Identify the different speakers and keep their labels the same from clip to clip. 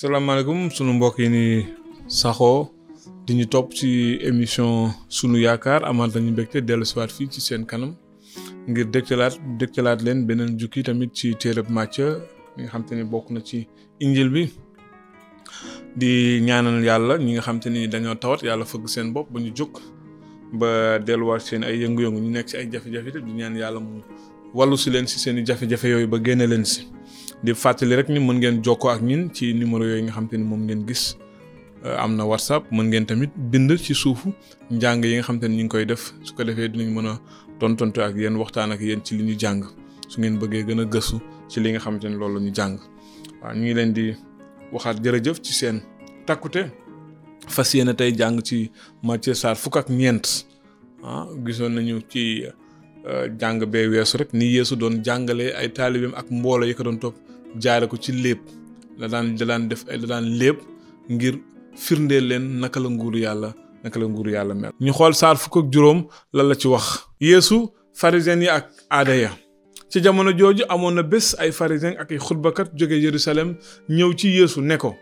Speaker 1: salaamaaleykum sunu mbokk yi ni saxoo di ñu topp ci émission sunu yaakaar amaat nañu mbégte dellusiwaat fii ci seen kanam ngir dégtalaat dégtalaat leen beneen jukki tamit ci téereb Macë mi nga xam te ne bokk na ci injil bi di ñaanal yàlla ñi nga xam te ni dañoo tawat yàlla fëgg seen bopp ba ñu jóg ba delluwaat seen ay yëngu-yëngu ñu nekk ci ay jafe-jafe te di ñaan yàlla mu wàllu si leen si seen i jafe-jafe yooyu ba génne leen si di fàttali rek ni mën ngeen jokkoo ak ñin ci numéro yooyu nga xam te ni moom ngeen gis euh, am na whatsapp mën ngeen tamit bind ci suufu njàng yi nga xam te ni ñu ngi koy def su ko defee dinañ mën a tontonte ak yéen waxtaan ak yéen ci li ñu jàng su ngeen bëggee gën a gëstu ci li nga xam te ni loolu ñu jàng waaw ñu ngi leen di waxaat jërëjëf ci seen takkute fas yéene tey jàng ci Matthieu Sarr fukk ak ñeent ah gisoon nañu ci euh, jàng bee weesu rek ni yéesu doon jàngale ay taalibeem ak mboolo yi ko doon topp jaare ko ci lépp la daan da daan def ay da daan lépp ngir firndeel leen naka la nguuru yàlla naka la nguuru yàlla mel. ñu xool saar fukk ak juróom lan la ci wax. yéesu pharisiens yi ak aada ya ci jamono jooju amoon na bés ay pharisien ak ay xutbakat jóge Yerusalem ñëw ci yéesu ne ko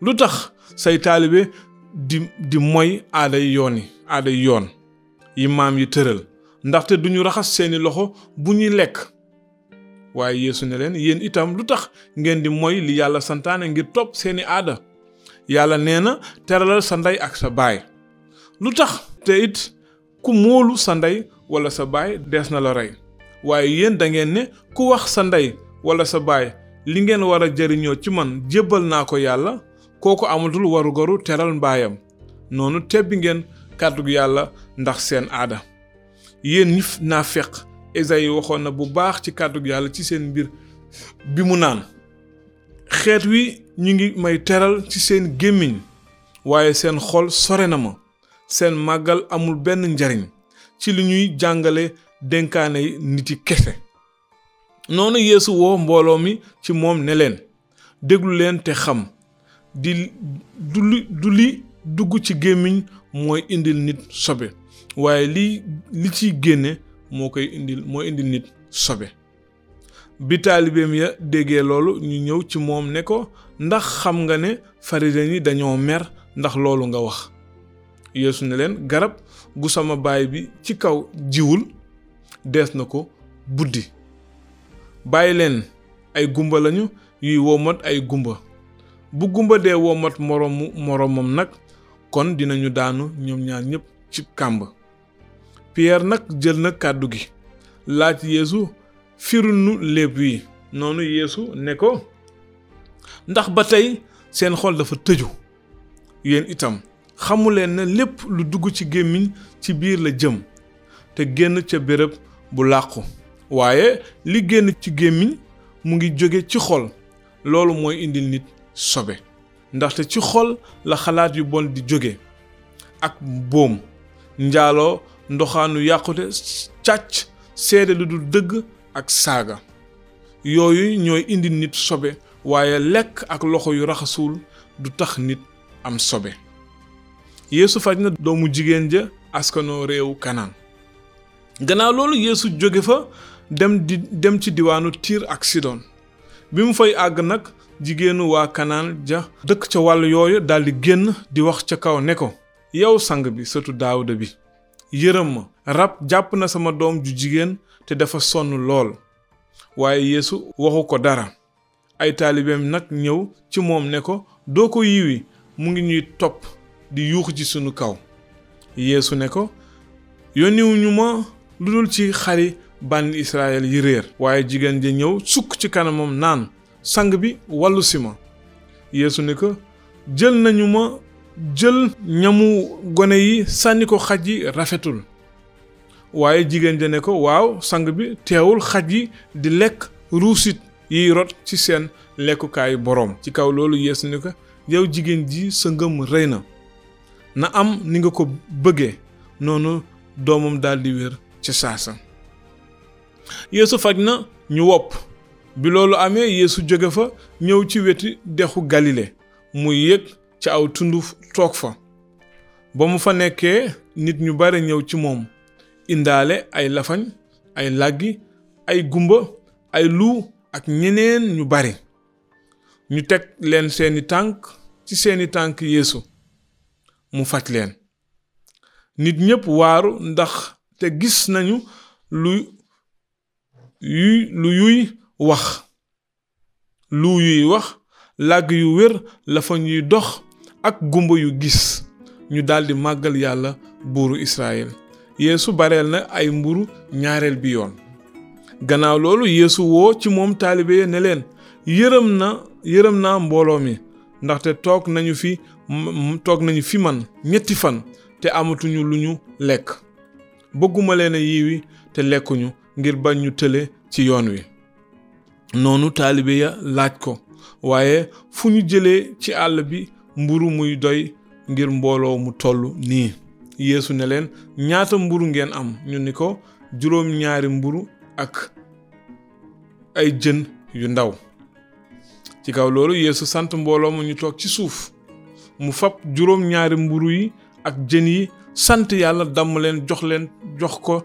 Speaker 1: lu tax say taalibe di di moy aaday yoon yi aaday yoon yi maam yi tëral ndaxte duñu raxas seeni loxo bu ñuy lekk waaye yéesu ne leen yéen itam lu tax ngeen di moy li yàlla santaane ngir topp seeni aada yàlla nee na teralal sa ndey ak sa baay lu tax te it ku móolu sa ndey wala sa baay dees na la rey waaye yéen da ngeen ne ku wax sa ndey wala sa baay li ngeen war a jëriñoo ci man jébbal naa ko yàlla kooku amatul warugaru teral mbaayam noonu tebbi ngeen kàddu yàlla ndax seen aada yéen ñi naa feq Esayi waxoon na bu baax ci kàddu yàlla ci seen mbir bi mu naan xeet wi ñu ngi may teral ci seen gémmiñ waaye seen xol sore na ma seen màggal amul benn njariñ ci li ñuy jàngale dénkaane niti kese noonu yéesu woo mbooloo mi ci moom ne leen déglu leen te xam di du li du li dugg ci gémmiñ mooy indil nit sobe waaye li li ciy génne moo koy indil mooy indil nit sobe bi taalibeem ya déggee loolu ñu ñëw ci moom ne ko ndax xam nga ne farisen yi dañoo mer ndax loolu nga wax yeesu ne leen garab gu sama baay bi ci kaw jiwul dees na ko buddi bàyyi leen ay gumba lañu yuy womat ay gumba bu gumba dee womat moroomu moroomam nag kon dinañu daanu ñoom ñaar ñépp ci kàmb Pierre nag jël na kàddu gi laaj Yeesu firil nu léeb wi noonu Yeesu ne ko ndax ba tey seen xol dafa tëju yéen itam xamuleen na lépp lu dugg ci gémmiñ ci biir la jëm te génn ca béréb bu làqu waaye li génn ci gémmiñ mu ngi jóge ci xol loolu mooy indil nit sobe ndaxte ci xol la xalaat yu bon di jóge ak boom njaaloo ndoxaanu yàqute càcc seede lu dul dëgg ak saaga yooyu ñooy indi nit sobe waaye lekk ak loxo yu raxasuwul du tax nit am sobe yéesu faj na doomu jigéen ja askanoo réewu kanaan gannaaw loolu yéesu jóge fa dem di dem ci diwaanu tiir ak sidon bi mu fay àgg nag jigéenu waa kanaan ja dëkk ca wàll yooyu daldi génn di wax ca kaw ne ko yow sang bi sëtu daawuda bi yërëm ma rab jàpp na sama doom ju jigéen te dafa sonn lool waaye yéesu waxu ko dara ay taalibeem nag ñëw ci moom ne ko doo ko yiwi mu ngi ñuy topp di yuux ci sunu kaw yéesu ne ko yónniwuñu ma lu dul ci xari bànni Israël yi réer waaye jigéen ja ñëw sukk ci kanamam naan sang bi wàllu si ma yéesu ne ko jël nañu ma jël ñamu gone yi sànni ko xaj yi rafetul waaye jigéen ja ne ko waaw sang bi teewul xaj yi di lekk ruusit yiy rot ci seen lekkukaayu boroom ci kaw loolu yeesu ni ko yow jigéen ji sa ngëm rëy na na am ni nga ko bëggee noonu doomam daldi wér ca saasa yeesu faj na ñu wopp bi loolu amee yeesu jóge fa ñëw ci weti dexu galile mu yéeg ca aw tund toog fa ba mu fa nekkee nit ñu bare ñëw ci moom indaale ay lafañ ay làggi ay gumba ay lu ak ñeneen ñu bare ñu teg leen seeni tànk ci seeni tànk yéesu mu faj leen nit ñépp waaru ndax te gis nañu lu yuy lu yuy wax lu yuy wax làgg yu wér la fa ñuy dox ak gumba yu gis ñu daldi màggal yàlla buuru Israël yéesu bareel na ay mburu ñaareel bi yoon gannaaw loolu yéesu woo ci moom taalibe ya ne leen yërëm na yërëm naa mbooloo mi ndaxte toog nañu fi toog nañu fi man ñetti fan te amatuñu lu ñu lekk bëgguma leen a yiwi te lekkuñu ngir bañ ñu tële ci yoon wi noonu taalibe ya laaj ko waaye fu ñu jëlee ci àll bi mburu muy doy ngir mbooloo mu toll nii yéesu ne leen ñaata mburu ngeen am ñu ni ko juróom ñaari mburu ak ay jën yu ndaw ci kaw loolu yéesu sant mbooloo mu ñu toog ci suuf mu fab juróom ñaari mburu yi ak jën yi sant yàlla damm leen jox leen jox ko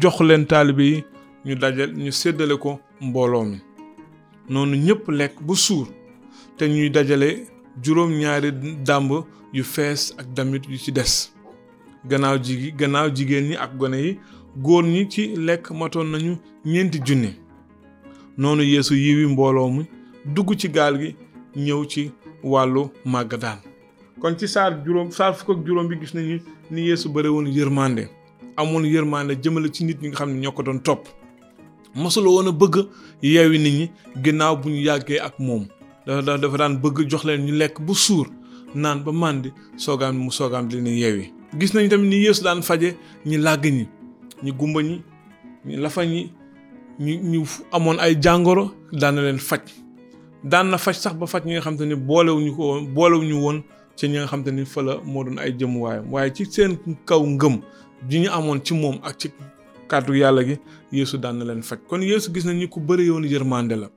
Speaker 1: jox leen taalibe yi ñu dajal ñu séddale ko mbooloo mi noonu ñépp lekk ba suur te ñuy dajale juróom ñaari dàmb yu fees ak damit yu ci des gannaaw jigi gannaaw jigéen ñi ak gone yi góor ñi ci lekk matoon nañu ñeenti junni noonu yeesu yiwi mbooloo mi dugg ci gaal gi ñëw ci wàllu màggadaan kon ci saar juróom saar fukk ak juróom bi gis nañu ni yeesu bare woon yërmande amoon yërmaande jëmale ci nit ñi nga xam ne ñoo ko doon topp mosula woon a bëgg yeewi nit ñi ginnaaw bu ñu yàggee ak moom dafa dafa daan bëgg jox leen ñu lekk bu suur naan ba màndi soogaam mu soogaam di leen yeewi gis nañ tamit ni Yeesu daan faje ñi làgg ñi ñi gumba ñi ñi lafa ñi ñu ñu amoon ay jàngoro daan na leen faj daan na faj sax ba faj ñi nga xam te ne boolewuñu ko woon boolewuñu woon ci ñi nga xam te ni fa la moo doon ay jëmuwaayam waaye ci seen kaw ngëm ji ñu amoon ci moom ak ci kàddu yàlla gi yéesu daan na leen faj kon yéesu gis nañu ku bëri yoon yërmande la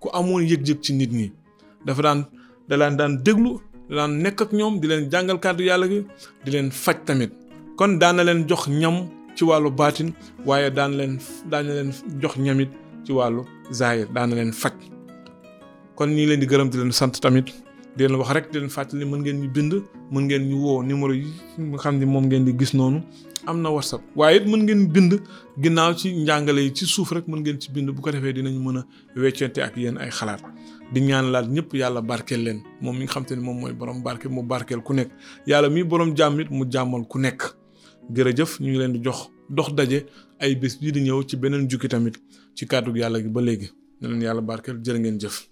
Speaker 1: ku amoon yëg-yëg ci nit ñi dafa daan da leen daan déglu da daan nekk ak ñoom di leen jàngal kàddu yàlla gi di leen faj tamit kon daan na leen jox ñam ci wàllu baatin waaye daan leen daan na leen jox ñamit ci wàllu zaahir daan na leen faj kon ñu ngi leen di gërëm di leen sant tamit di leen wax rek di leen fàttali mën ngeen ñu bind mën ngeen ñu woo numéro yi nga xam ni moom ngeen di gis noonu am na whatsapp waaye it mën ngeen bind ginnaaw ci njàngale yi ci suuf rek mën ngeen ci bind bu ko defee dinañ mën a weccante ak yéen ay xalaat di ñaan laat ñëpp yàlla barkeel leen moom mi nga xam te ne moom mooy borom barke mu barkeel ku nekk yàlla mi borom jàmm it mu jàmmal ku nekk jërëjëf ñu ngi leen di jox dox daje ay bés bii di ñëw ci beneen jukki tamit ci kàddu yàlla gi ba léegi ne leen yàlla barkeel jërë ngeen jëf